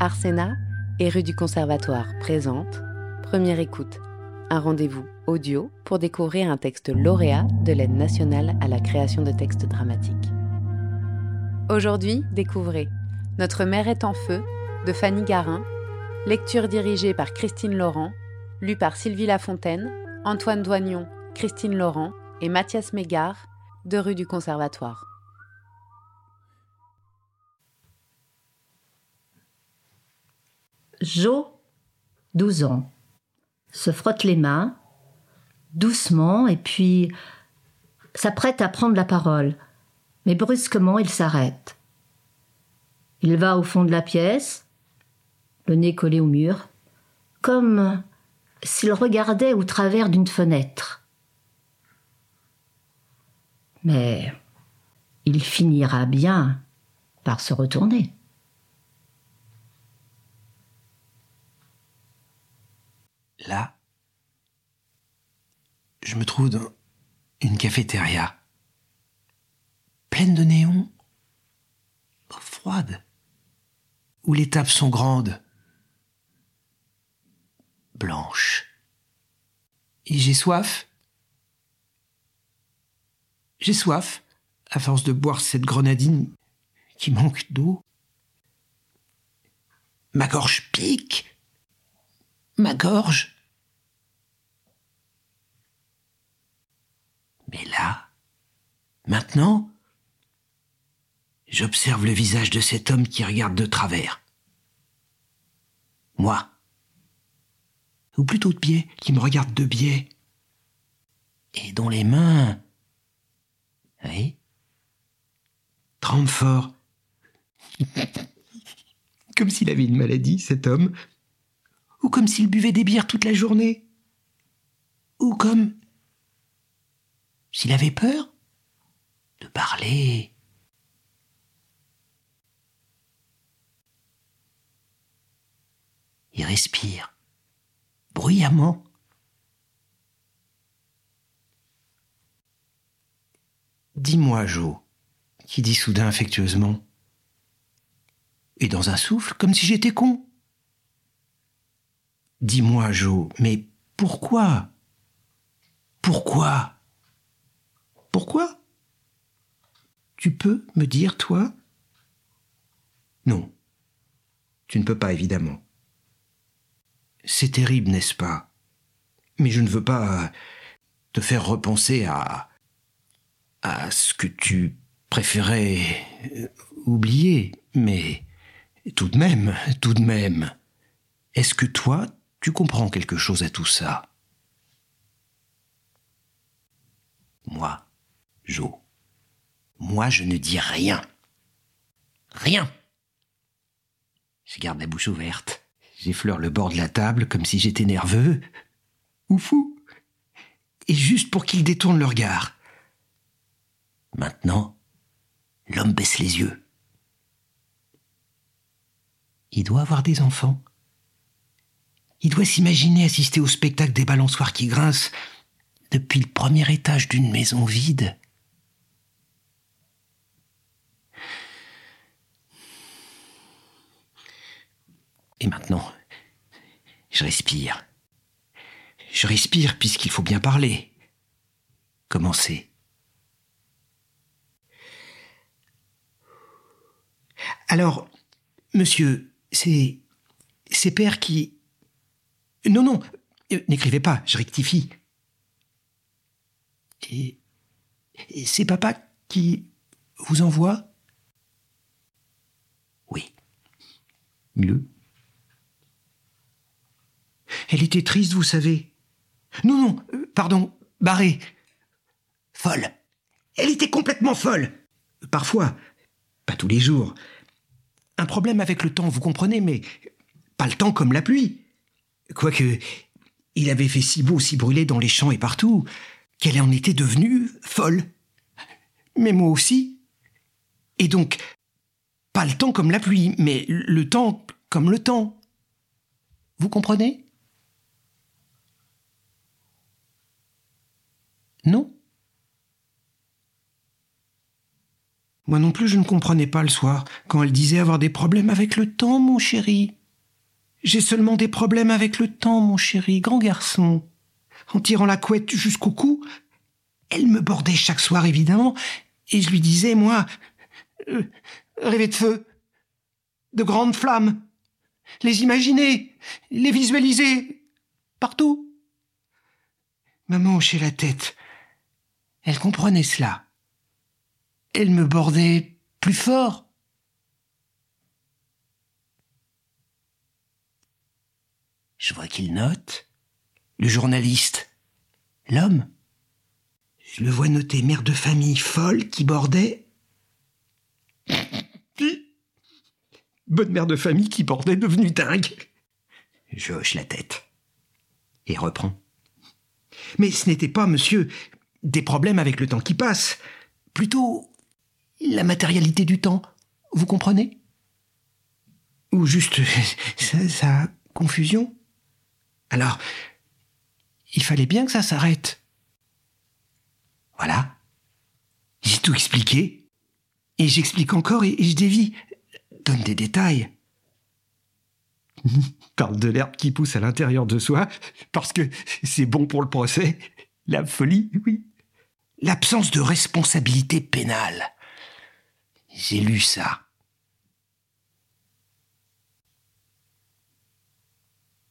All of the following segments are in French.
Arsena et rue du Conservatoire présente Première écoute, un rendez-vous audio pour découvrir un texte lauréat de l'aide nationale à la création de textes dramatiques. Aujourd'hui, découvrez Notre mère est en feu de Fanny Garin, lecture dirigée par Christine Laurent, lue par Sylvie Lafontaine, Antoine Doignon, Christine Laurent et Mathias Mégard de rue du Conservatoire. Jo, 12 ans, se frotte les mains, doucement, et puis s'apprête à prendre la parole. Mais brusquement, il s'arrête. Il va au fond de la pièce, le nez collé au mur, comme s'il regardait au travers d'une fenêtre. Mais il finira bien par se retourner. Là, je me trouve dans une cafétéria, pleine de néons, froide, où les tables sont grandes, blanches. Et j'ai soif. J'ai soif, à force de boire cette grenadine qui manque d'eau. Ma gorge pique ma gorge. Mais là, maintenant, j'observe le visage de cet homme qui regarde de travers. Moi. Ou plutôt de biais, qui me regarde de biais. Et dont les mains. Oui. Tremblent fort. Comme s'il avait une maladie, cet homme ou comme s'il buvait des bières toute la journée, ou comme s'il avait peur de parler. Il respire bruyamment. Dis-moi, Jo, qui dit soudain affectueusement, et dans un souffle, comme si j'étais con. Dis-moi, Jo, mais pourquoi? Pourquoi? Pourquoi? Tu peux me dire, toi? Non. Tu ne peux pas, évidemment. C'est terrible, n'est-ce pas? Mais je ne veux pas te faire repenser à. à ce que tu préférais euh, oublier, mais tout de même, tout de même. Est-ce que toi, tu comprends quelque chose à tout ça? Moi, Jo, moi je ne dis rien. Rien. Je garde la bouche ouverte. J'effleure le bord de la table comme si j'étais nerveux ou fou. Et juste pour qu'il détourne le regard. Maintenant, l'homme baisse les yeux. Il doit avoir des enfants. Il doit s'imaginer assister au spectacle des balançoires qui grincent depuis le premier étage d'une maison vide. Et maintenant, je respire. Je respire puisqu'il faut bien parler. Commencer. Alors, monsieur, c'est. C'est Père qui. Non, non, euh, n'écrivez pas, je rectifie. Et, c'est papa qui vous envoie? Oui. Mieux. Elle était triste, vous savez. Non, non, euh, pardon, barrée. Folle. Elle était complètement folle. Parfois, pas tous les jours. Un problème avec le temps, vous comprenez, mais pas le temps comme la pluie. Quoique, il avait fait si beau, si brûlé dans les champs et partout, qu'elle en était devenue folle. Mais moi aussi. Et donc, pas le temps comme la pluie, mais le temps comme le temps. Vous comprenez? Non? Moi non plus, je ne comprenais pas le soir, quand elle disait avoir des problèmes avec le temps, mon chéri. J'ai seulement des problèmes avec le temps, mon chéri, grand garçon. En tirant la couette jusqu'au cou, elle me bordait chaque soir, évidemment, et je lui disais, moi, euh, rêver de feu, de grandes flammes, les imaginer, les visualiser, partout. Maman hochait la tête. Elle comprenait cela. Elle me bordait plus fort. Je vois qu'il note. Le journaliste. L'homme. Je le vois noter mère de famille folle qui bordait. Bonne mère de famille qui bordait devenue dingue. Je hoche la tête. Et reprends. Mais ce n'était pas, monsieur, des problèmes avec le temps qui passe. Plutôt la matérialité du temps. Vous comprenez? Ou juste sa, sa confusion? Alors, il fallait bien que ça s'arrête. Voilà. J'ai tout expliqué. Et j'explique encore et, je dévie. Donne des détails. Parle de l'herbe qui pousse à l'intérieur de soi, parce que c'est bon pour le procès. La folie, oui. L'absence de responsabilité pénale. J'ai lu ça.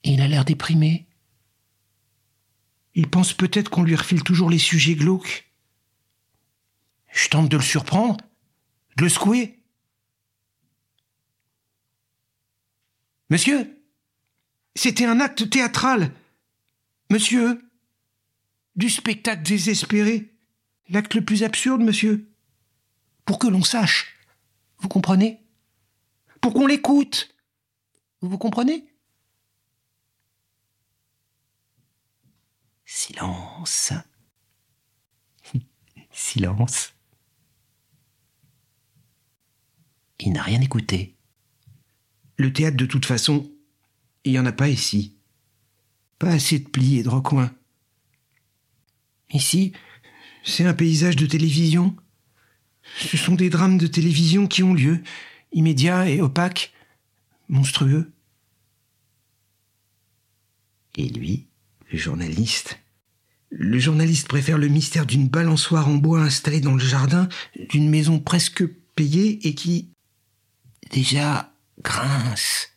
Il a l'air déprimé. Il pense peut-être qu'on lui refile toujours les sujets glauques. Je tente de le surprendre, de le secouer. Monsieur, c'était un acte théâtral. Monsieur, du spectacle désespéré. L'acte le plus absurde, monsieur. Pour que l'on sache. Vous comprenez? Pour qu'on l'écoute. Vous vous comprenez? Silence. Silence. Il n'a rien écouté. Le théâtre, de toute façon, il n'y en a pas ici. Pas assez de plis et de recoins. Ici, c'est un paysage de télévision. Ce sont des drames de télévision qui ont lieu, immédiats et opaques, monstrueux. Et lui, le journaliste, le journaliste préfère le mystère d'une balançoire en bois installée dans le jardin d'une maison presque payée et qui, déjà, grince.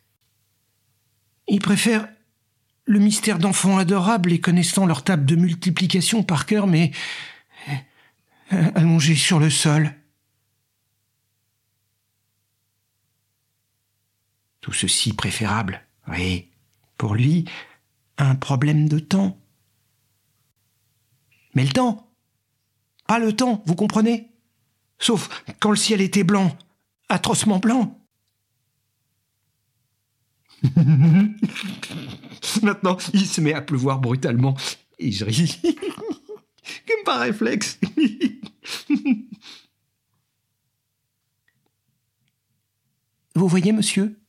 Il préfère le mystère d'enfants adorables et connaissant leur table de multiplication par cœur, mais euh, allongés sur le sol. Tout ceci préférable, oui, pour lui, un problème de temps. Mais le temps, pas le temps, vous comprenez? Sauf quand le ciel était blanc, atrocement blanc. Maintenant, il se met à pleuvoir brutalement et je ris. Comme par réflexe. Vous voyez, monsieur?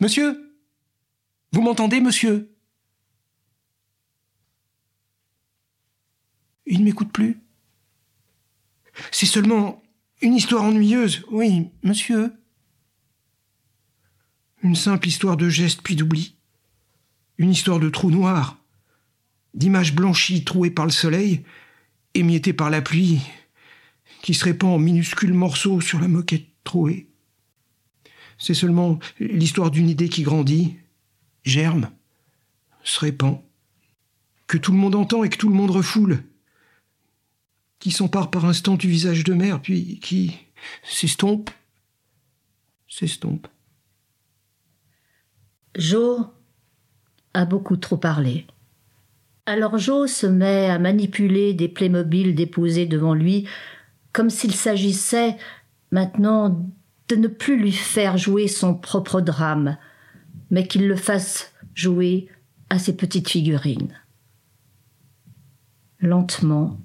Monsieur? Vous m'entendez, monsieur? Il ne m'écoute plus. C'est seulement une histoire ennuyeuse, oui, monsieur. Une simple histoire de gestes puis d'oubli. Une histoire de trou noir, d'images blanchies trouées par le soleil, émiettées par la pluie, qui se répand en minuscules morceaux sur la moquette trouée. C'est seulement l'histoire d'une idée qui grandit, germe, se répand, que tout le monde entend et que tout le monde refoule, qui s'empare par instant du visage de mère, puis qui s'estompe, s'estompe. Jo a beaucoup trop parlé. Alors Jo se met à manipuler des Playmobil déposés devant lui, comme s'il s'agissait maintenant de ne plus lui faire jouer son propre drame, mais qu'il le fasse jouer à ses petites figurines. Lentement,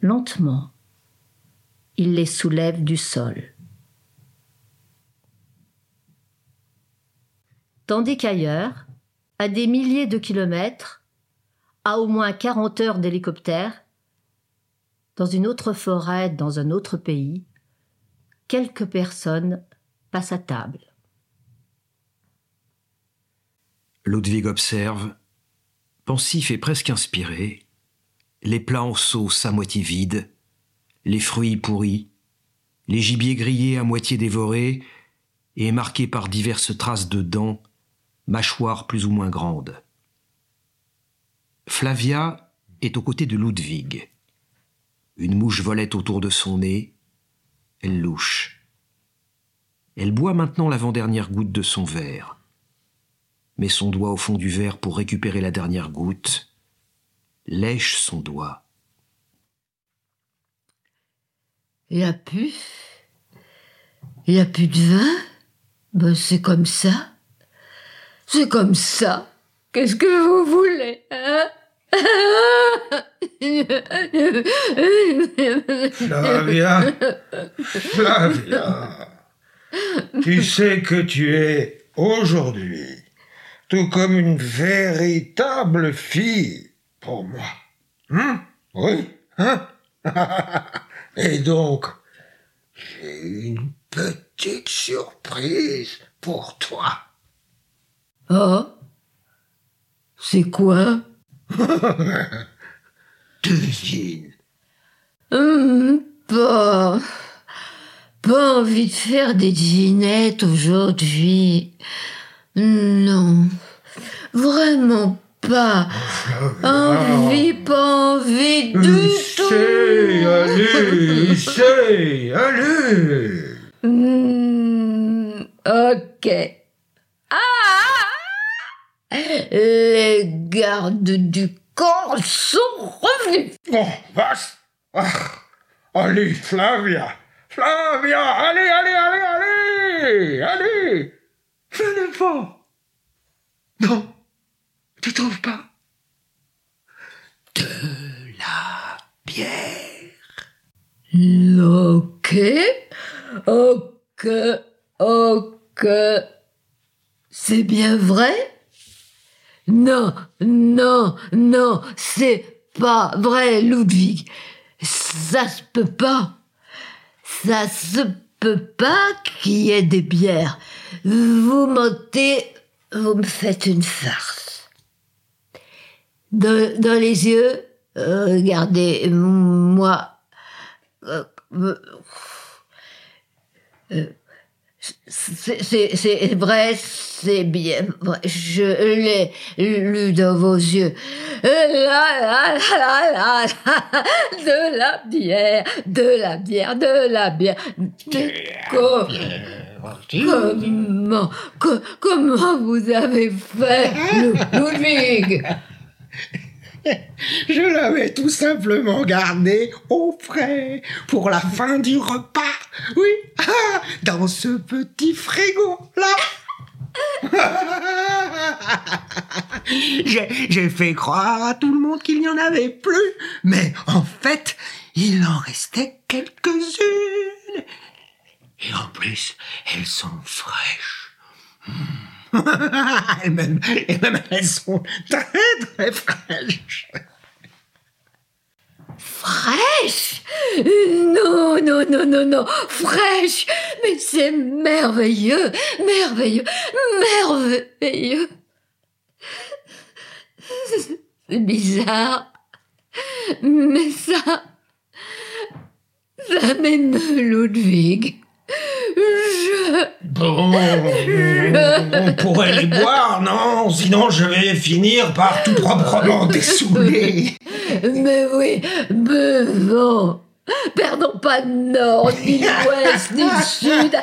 lentement, il les soulève du sol. tandis qu'ailleurs, à des milliers de kilomètres, à au moins quarante heures d'hélicoptère, dans une autre forêt, dans un autre pays, quelques personnes passent à table. Ludwig observe, pensif et presque inspiré, les plats en sauce à moitié vides, les fruits pourris, les gibiers grillés à moitié dévorés et marqués par diverses traces de dents, mâchoires plus ou moins grandes. Flavia est aux côtés de Ludwig. Une mouche volait autour de son nez. Elle louche. Elle boit maintenant l'avant-dernière goutte de son verre. Met son doigt au fond du verre pour récupérer la dernière goutte. Lèche son doigt. Il n'y a plus? Il n'y a plus de vin? Ben, c'est comme ça. C'est comme ça. Qu'est-ce que vous voulez, hein? Flavia, Flavia, tu sais que tu es aujourd'hui? Tout comme une véritable fille pour moi. Hein? Oui, hein? Et donc, j'ai une petite surprise pour toi. Oh? C'est quoi? Devine. Hum, pas. Pas envie de faire des devinettes aujourd'hui. Non. Vraiment pas. Envie, pas envie du tout. Allez, c'est, allez. Hmm, ok. Ah Les gardes du corps sont revenus. Oh, vache. Ah, allez, Flavia. Flavia, allez, allez, allez, allez, allez. Venez pas. Non, tu trouves pas De la bière. Ok, ok, ok. C'est bien vrai? Non, non, non, c'est pas vrai, Ludwig. Ça se peut pas. Ça se peut pas qu'il y ait des bières. Vous mentez, vous me faites une farce. Dans, dans les yeux, regardez-moi. Euh, euh, c'est vrai, c'est bien vrai. Je l'ai lu dans vos yeux. La la la la la, de la bière, de la bière, de la bière. Comment, co- comment vous avez fait, Lu- Ludwig? Je l'avais tout simplement gardé au frais pour la fin du repas. Oui, ah, dans ce petit frigo là. J'ai j'ai fait croire à tout le monde qu'il n'y en avait plus, mais en fait, il en restait quelques-unes. Et en plus, elles sont fraîches. Et, même, et même elles sont très très fraîches. Fraîche Non, non, non, non, non, fraîche Mais c'est merveilleux, merveilleux, merveilleux C'est bizarre, mais ça... Ça m'émeut, Ludwig. Bon, on pourrait les boire, non? Sinon je vais finir par tout proprement dessouler. Mais oui, buvons. Perdons pas de nord, ni l'ouest, ni le sud.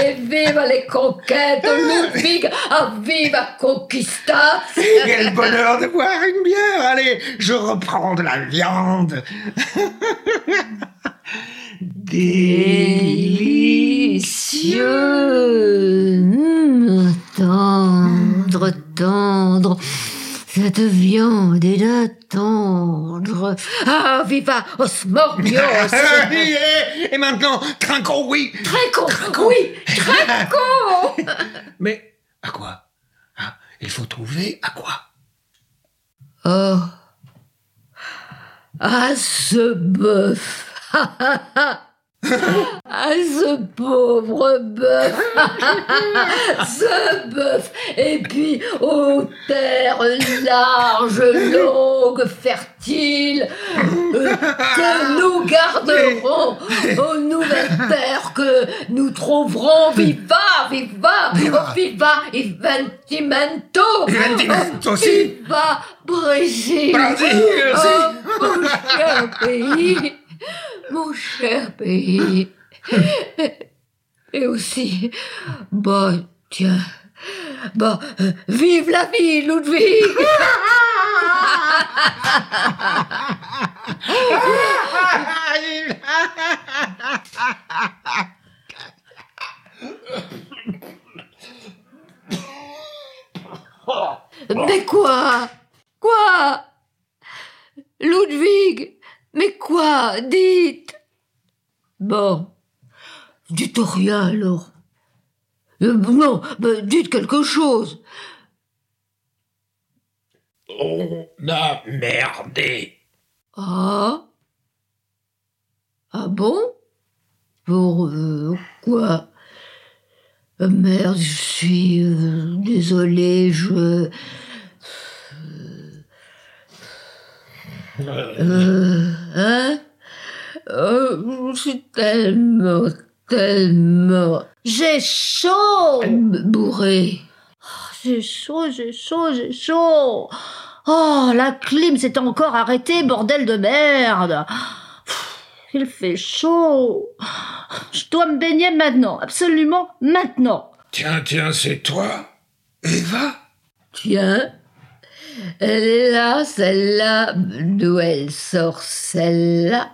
Et vive les conquêtes, Ludwig, ah, viva conquista. Quel bonheur de boire une bière Allez, je reprends de la viande. Délicieux, Mmh, tendre, tendre. Cette viande est là tendre. Ah, viva Osmordios. Et maintenant, trinquons, oui Très con, oui, très con. Mais à quoi? Ah, Il faut trouver à quoi? Oh. Ah, ce bœuf Ah, ce pauvre bœuf. Ce bœuf. Et puis, aux terres larges, longues, fertiles, euh, que nous garderons, aux nouvelles terres que nous trouverons. Viva, viva, oh, viva, Investimento, oh, viva, Brésil, Brésil, si. oh, mon cher pays, mon cher pays. Et aussi, bah, tiens, bah, euh, vive la vie, Ludwig. Mais quoi? Quoi? Ludwig? Mais quoi Dites Bon. Dites rien alors. Euh, non, bah, dites quelque chose. On a merdé. Ah? Ah bon? Pour euh, quoi? Euh, Merde, je suis euh, désolé, je... Euh, hein? Euh, Je suis tellement, tellement... J'ai chaud Bourré. Oh, J'ai chaud, j'ai chaud, j'ai chaud. Oh, la clim s'est encore arrêtée, bordel de merde. Il fait chaud. Je dois me baigner maintenant, absolument maintenant. Tiens, tiens, c'est toi Eva? Tiens, elle est là, celle-là. D'où elle sort, celle-là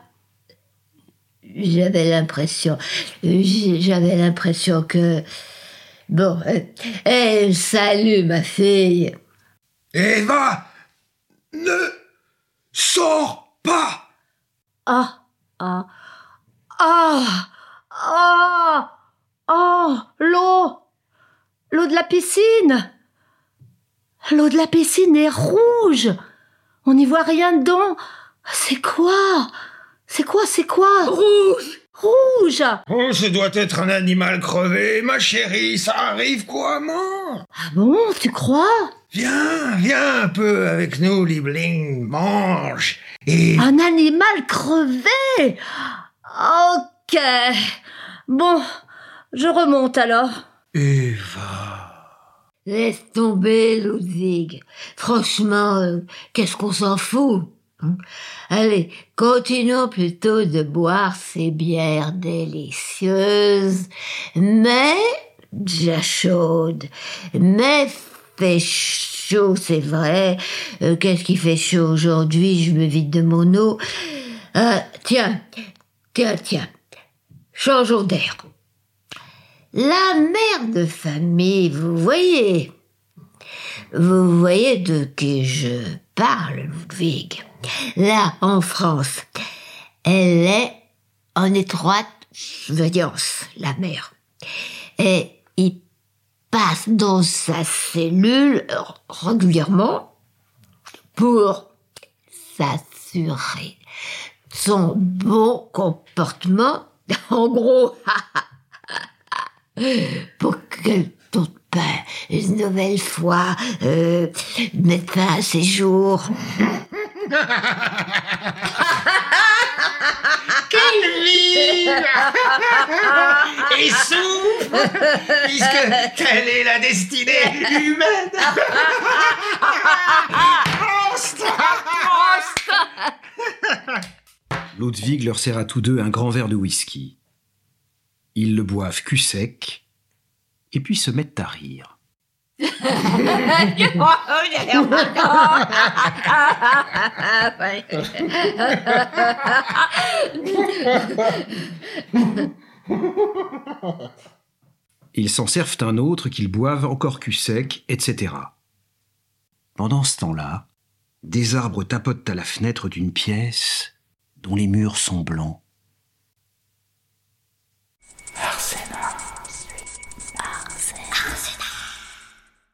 J'avais l'impression, j'avais l'impression que... Bon, eh, salut ma fille. Eva Ne sors pas Ah, ah, ah, ah, ah, l'eau, l'eau de la piscine. L'eau de la piscine est rouge. On n'y voit rien dedans. C'est quoi? C'est quoi? C'est quoi? Rouge, rouge. Oh, ce doit être un animal crevé, ma chérie, ça arrive couramment Ah bon, tu crois? Viens, viens un peu avec nous, Liebling, mange. Et Un animal crevé? Ok. Bon, je remonte alors. Eva... Laisse tomber, Ludwig. Franchement, euh, qu'est-ce qu'on s'en fout hein? Allez, continuons plutôt de boire ces bières délicieuses, mais déjà chaudes. Mais fait chaud, c'est vrai. Euh, qu'est-ce qui fait chaud aujourd'hui? Je me vide de mon eau. Euh, tiens, tiens, tiens. Changeons d'air. La mère de famille, vous voyez. Vous voyez de qui je parle, Ludwig. Là, en France, elle est en étroite surveillance, la mère. Et il passe dans sa cellule régulièrement pour s'assurer son bon comportement. En gros, pour qu'elle tombe pas une nouvelle fois euh, mettre fin à ses jours. Quelle vie Et souffle Puisque telle est la destinée humaine Ludwig leur sert à tous deux un grand verre de whisky. Ils le boivent cul sec, et puis se mettent à rire. Ils s'en servent un autre qu'ils boivent encore cul sec, etc. Pendant ce temps-là, des arbres tapotent à la fenêtre d'une pièce dont les murs sont blancs. Merci.